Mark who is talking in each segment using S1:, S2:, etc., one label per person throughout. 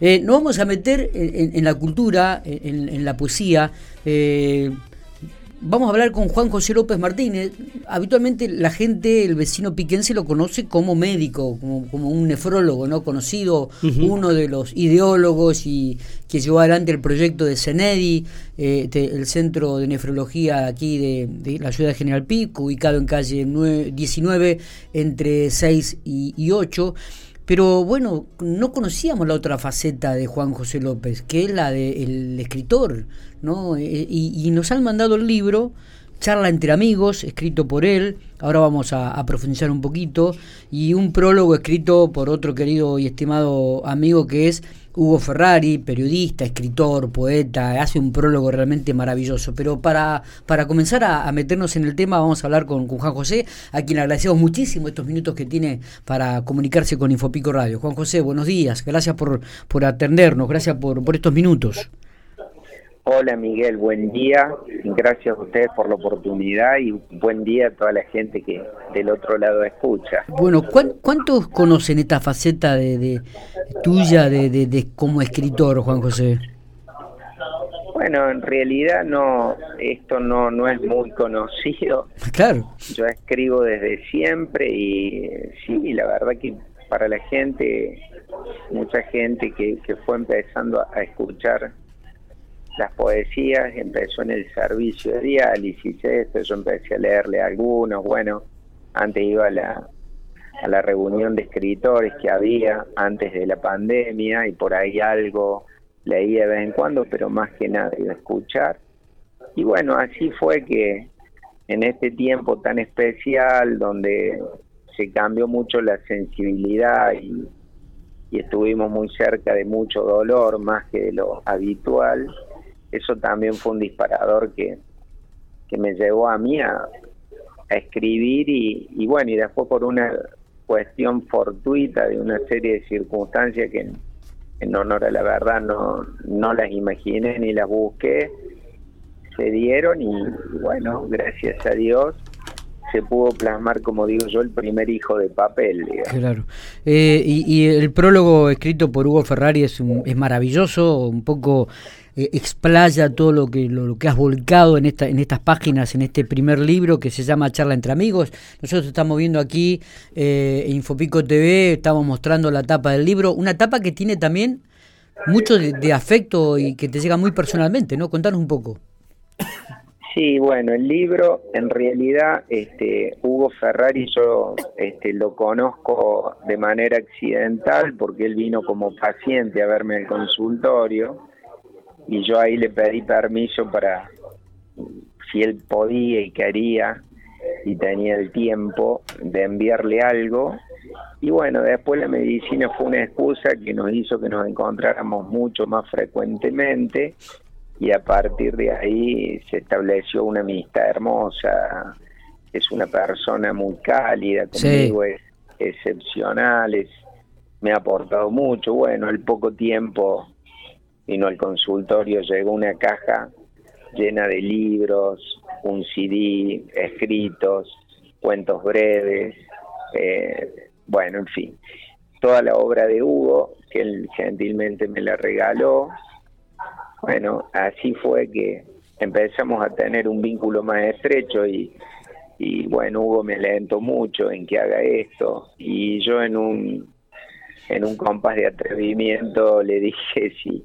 S1: Eh, nos vamos a meter en, la cultura, en, la poesía. Eh, vamos a hablar con Juan José López Martínez. Habitualmente la gente, el vecino piquense, lo conoce como médico, como, un nefrólogo, ¿no? Conocido, uno de los ideólogos y que llevó adelante el proyecto de CENEDI, eh, el centro de nefrología aquí de, la ciudad de General Pico, ubicado en calle 19 entre 6 y, y 8. Pero bueno, no conocíamos la otra faceta de Juan José López, que es la del escritor, ¿no? Eh, y, nos han mandado el libro, Charla entre amigos, escrito por él, ahora vamos a, profundizar un poquito, y un prólogo escrito por otro querido y estimado amigo que es Hugo Ferrari, periodista, escritor, poeta, hace un prólogo realmente maravilloso. Pero para, para comenzar a, meternos en el tema, vamos a hablar con, Juan José, a quien agradecemos muchísimo estos minutos que tiene para comunicarse con Infopico Radio. Juan José, buenos días, gracias por, por atendernos, gracias por, por estos minutos.
S2: Hola Miguel, buen día. Gracias a ustedes por la oportunidad y buen día a toda la gente que del otro lado escucha.
S1: Bueno, ¿cuántos conocen esta faceta de, tuya de, como escritor, Juan José?
S2: Bueno, en realidad no, esto no, no es muy conocido.
S1: Claro.
S2: Yo escribo desde siempre y sí, la verdad que para la gente, mucha gente que, que fue empezando a escuchar las poesías, empezó en el servicio de diálisis, esto, yo empecé a leerle algunos, bueno, antes iba a la, a la reunión de escritores que había antes de la pandemia y por ahí algo leía de vez en cuando, pero más que nada iba a escuchar. Y bueno, así fue que en este tiempo tan especial donde se cambió mucho la sensibilidad y, y estuvimos muy cerca de mucho dolor más que de lo habitual, eso también fue un disparador que, que me llevó a mí a, escribir y, bueno, y después por una cuestión fortuita de una serie de circunstancias que en, honor a la verdad no, no las imaginé ni las busqué, se dieron y, bueno, gracias a Dios se pudo plasmar, como digo yo, el primer hijo de papel.
S1: Claro. Eh, y, el prólogo escrito por Hugo Ferrari es, es maravilloso, un poco eh, explaya todo lo que lo, que has volcado en esta en estas páginas en este primer libro que se llama Charla entre amigos nosotros estamos viendo aquí eh, Infopico TV estamos mostrando la tapa del libro una tapa que tiene también mucho de, afecto y que te llega muy personalmente no contanos un poco
S2: Sí, bueno, el libro en realidad este Hugo Ferrari yo este lo conozco de manera accidental porque él vino como paciente a verme al consultorio y yo ahí le pedí permiso para si él podía y quería y tenía el tiempo de enviarle algo. Y bueno, después la medicina fue una excusa que nos hizo que nos encontráramos mucho más frecuentemente y a partir de ahí se estableció una amistad hermosa, es una persona muy cálida conmigo, es excepcional, es, me ha aportado mucho, bueno, el poco tiempo vino al consultorio, llegó una caja llena de libros, un CD, escritos, cuentos breves, eh, bueno, en fin, toda la obra de Hugo, que él gentilmente me la regaló. Bueno, así fue que empezamos a tener un vínculo más estrecho y, y bueno, Hugo me alentó mucho en que haga esto y yo en un en un compás de atrevimiento le dije si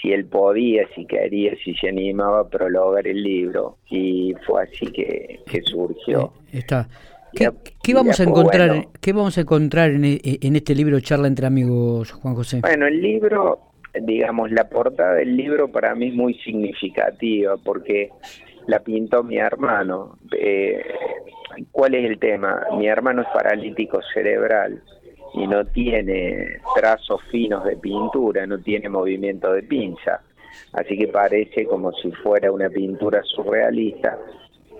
S2: si él podía, si quería, si se animaba a prologar el libro. Y fue así que, surgió.
S1: Eh, está. ¿Qué, vamos a encontrar, ¿Qué vamos a encontrar en, en, este libro Charla entre amigos, Juan José?
S2: Bueno, el libro, digamos, la portada del libro para mí es muy significativa porque la pintó mi hermano. Eh, ¿Cuál es el tema? Mi hermano es paralítico cerebral y no tiene trazos finos de pintura, no tiene movimiento de pinza, así que parece como si fuera una pintura surrealista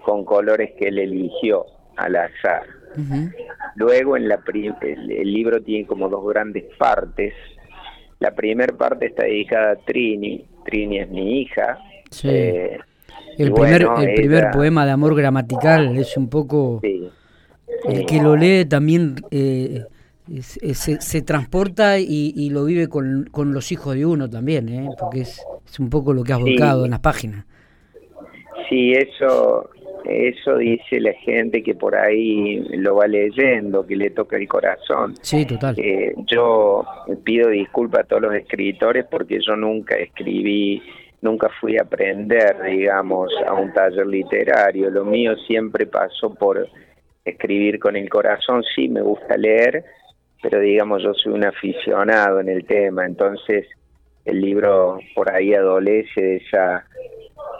S2: con colores que él eligió al azar. Luego en la el, libro tiene como dos grandes partes. La primera parte está dedicada a Trini, Trini es mi hija.
S1: Eh, el primer, el primer poema de amor gramatical es un poco... El que lo lee también eh, se, se, transporta y, lo vive con, con, los hijos de uno también, ¿eh? porque es, es un poco lo que has volcado en las páginas.
S2: Sí, eso, eso dice la gente que por ahí lo va leyendo, que le toca el corazón.
S1: Sí, total.
S2: Eh, yo pido disculpas a todos los escritores porque yo nunca escribí, nunca fui a aprender, digamos, a un taller literario. Lo mío siempre pasó por escribir con el corazón. Sí, me gusta leer, pero digamos, yo soy un aficionado en el tema, entonces el libro por ahí adolece de esa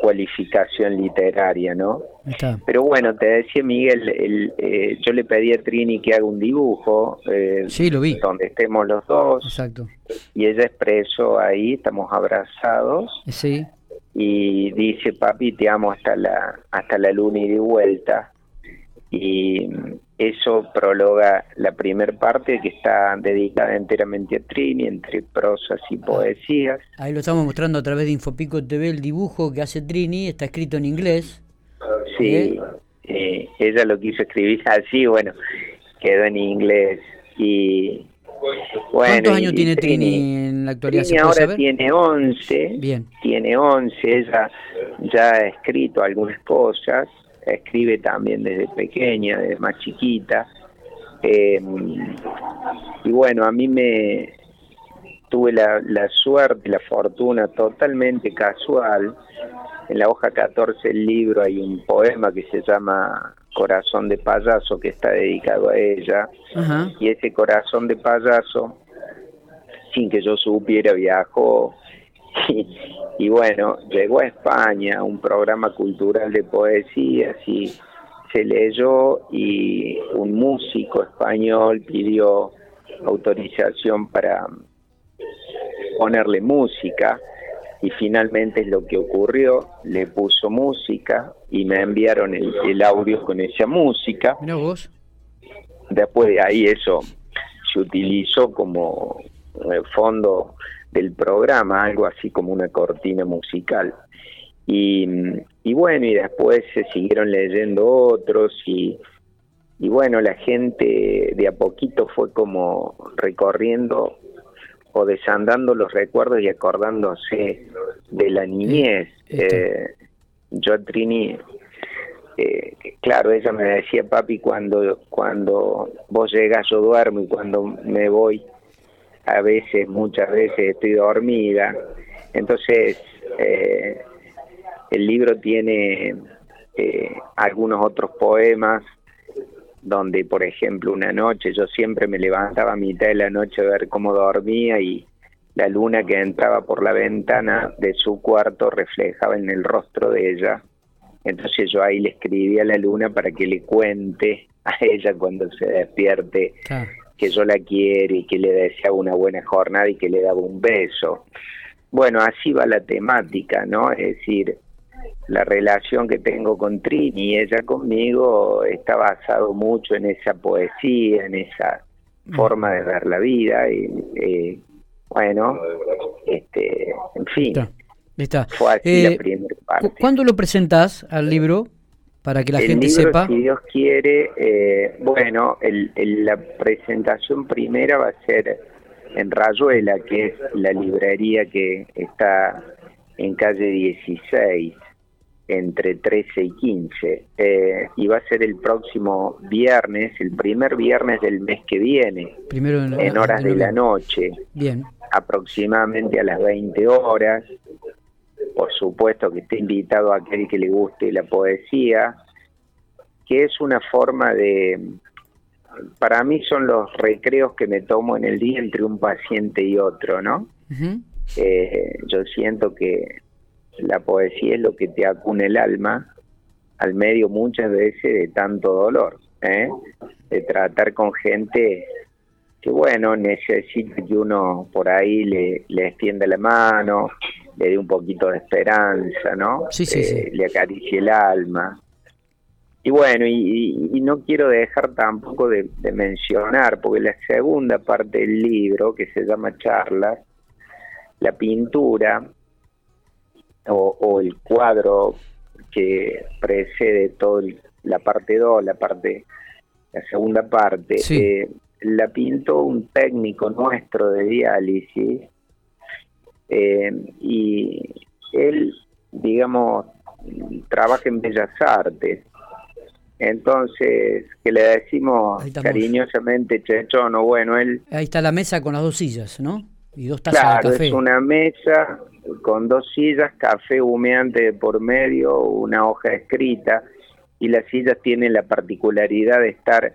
S2: cualificación literaria, ¿no? Pero bueno, te decía Miguel, el, eh, yo le pedí a Trini que haga un dibujo,
S1: eh, sí, lo vi.
S2: donde estemos los dos.
S1: Exacto.
S2: Y ella expresó ahí, estamos abrazados.
S1: Sí.
S2: Y dice, papi, te amo hasta la hasta la luna y de vuelta y eso prologa la primera parte que está dedicada enteramente a Trini, entre prosas y poesías.
S1: Ahí lo estamos mostrando a través de Infopico TV, el dibujo que hace Trini, está escrito en inglés.
S2: Sí, ¿Eh? Eh, ella lo quiso escribir así, bueno, quedó en inglés. y bueno,
S1: ¿Cuántos años tiene Trini, en la actualidad?
S2: Trini ahora tiene 11,
S1: Bien.
S2: tiene 11, ella ya ha escrito algunas cosas, escribe también desde pequeña, desde más chiquita. Eh, y bueno, a mí me tuve la, la suerte, la fortuna totalmente casual. En la hoja 14 del libro hay un poema que se llama Corazón de payaso que está dedicado a ella. Y ese corazón de payaso, sin que yo supiera, viajó y, bueno, llegó a España un programa cultural de poesías y se leyó y un músico español pidió autorización para ponerle música y finalmente es lo que ocurrió, le puso música y me enviaron el, audio con esa música.
S1: vos.
S2: Después de ahí eso se utilizó como eh, fondo del programa, algo así como una cortina musical. Y, y bueno, y después se siguieron leyendo otros y, y bueno, la gente de a poquito fue como recorriendo o desandando los recuerdos y acordándose de la niñez. Eh, yo Trini, eh, claro, ella me decía, papi, cuando, cuando vos llegas yo duermo y cuando me voy a veces, muchas veces estoy dormida. Entonces, eh, el libro tiene eh, algunos otros poemas donde, por ejemplo, una noche yo siempre me levantaba a mitad de la noche a ver cómo dormía y la luna que entraba por la ventana de su cuarto reflejaba en el rostro de ella. Entonces yo ahí le escribí a la luna para que le cuente a ella cuando se despierte que yo la quiere y que le desea una buena jornada y que le daba un beso. Bueno, así va la temática, ¿no? Es decir, la relación que tengo con Trini y ella conmigo está basado mucho en esa poesía, en esa forma de ver la vida y eh, bueno, este, en fin.
S1: Está.
S2: Fue así la eh, primera parte.
S1: ¿Cuándo lo presentás al libro? Para que la gente sepa.
S2: Si Dios quiere, eh, bueno, el, la presentación primera va a ser en Rayuela, que es la librería que está en calle 16, entre 13 y 15. Eh, y va a ser el próximo viernes, el primer viernes del mes que viene,
S1: Primero
S2: en, horas de la noche.
S1: Bien.
S2: Aproximadamente a las 20 horas por supuesto que esté invitado a aquel que le guste la poesía, que es una forma de, para mí son los recreos que me tomo en el día entre un paciente y otro, ¿no? Eh, yo siento que la poesía es lo que te acuna el alma al medio muchas veces de tanto dolor, ¿eh? de tratar con gente que bueno, necesita que uno por ahí le, le extienda la mano, le dé un poquito de esperanza, ¿no?
S1: Sí, sí, sí.
S2: Eh, le acaricie el alma. Y bueno, y, no quiero dejar tampoco de, mencionar, porque la segunda parte del libro, que se llama Charlas, la pintura o, el cuadro que precede toda la parte 2, la parte la segunda parte, eh, la pintó un técnico nuestro de diálisis eh, y él, digamos, trabaja en Bellas Artes. Entonces, que le decimos cariñosamente Chechón, o bueno, él...
S1: Ahí está la mesa con las dos sillas, ¿no?
S2: Y dos tazas claro, de café. es una mesa con dos sillas, café humeante por medio, una hoja escrita, y las sillas tienen la particularidad de estar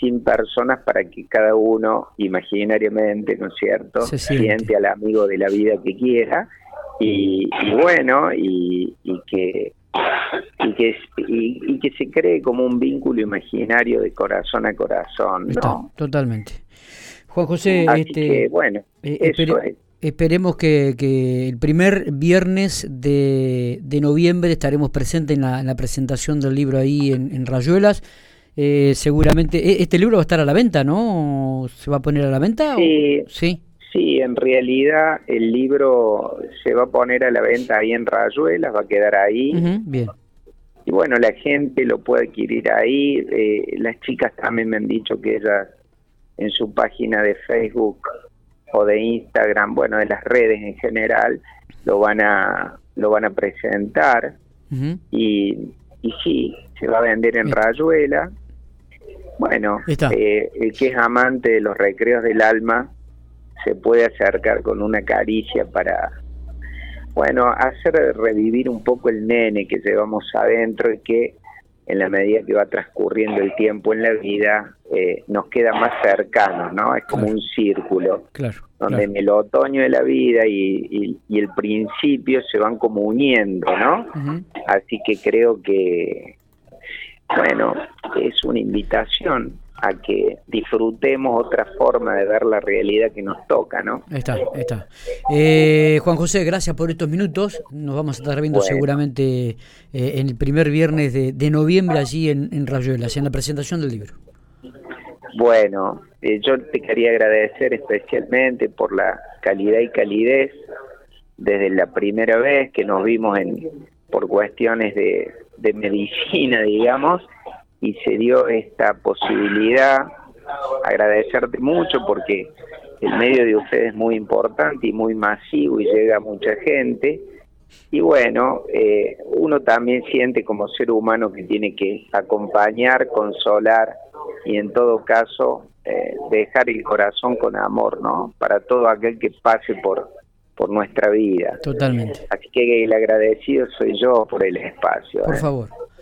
S2: sin personas para que cada uno imaginariamente, ¿no es cierto?, se siente. al amigo de la vida que quiera y, bueno, y, que y que, y, que se cree como un vínculo imaginario de corazón a corazón, ¿no?
S1: totalmente. Juan José,
S2: este, bueno,
S1: eh, es. Esperemos que, que, el primer viernes de, de noviembre estaremos presentes en la, presentación del libro ahí en, Rayuelas. Eh, seguramente, e, este libro va a estar a la venta, ¿no? ¿Se va a poner a la venta?
S2: Sí, sí. Sí, en realidad el libro se va a poner a la venta ahí en Rayuelas, va a quedar ahí. bien. Y bueno, la gente lo puede adquirir ahí. Eh, las chicas también me han dicho que ellas en su página de Facebook o de Instagram, bueno, de las redes en general, lo van a lo van a presentar y, y sí, se va a vender en Rayuela. Bueno, eh, el que es amante de los recreos del alma se puede acercar con una caricia para, bueno, hacer revivir un poco el nene que llevamos adentro y que en la medida que va transcurriendo el tiempo en la vida, eh, nos queda más cercano, ¿no? Es como un círculo, donde en el otoño de la vida y, el principio se van como uniendo, ¿no? Así que creo que, bueno, es una invitación a que disfrutemos otra forma de ver la realidad que nos toca, ¿no?
S1: Está, está. Eh, Juan José, gracias por estos minutos. Nos vamos a estar viendo seguramente eh, en el primer viernes de, noviembre allí en, en Rayuelas, en la presentación del libro.
S2: Bueno, eh, yo te quería agradecer especialmente por la calidad y calidez desde la primera vez que nos vimos en por cuestiones de, de medicina, digamos, y se dio esta posibilidad. Agradecerte mucho porque el medio de ustedes es muy importante y muy masivo y llega a mucha gente. Y bueno, eh, uno también siente como ser humano que tiene que acompañar, consolar y en todo caso eh, dejar el corazón con amor, ¿no? Para todo aquel que pase por, por nuestra vida.
S1: Totalmente.
S2: Así que el agradecido soy yo por el espacio.
S1: Por ¿eh? favor.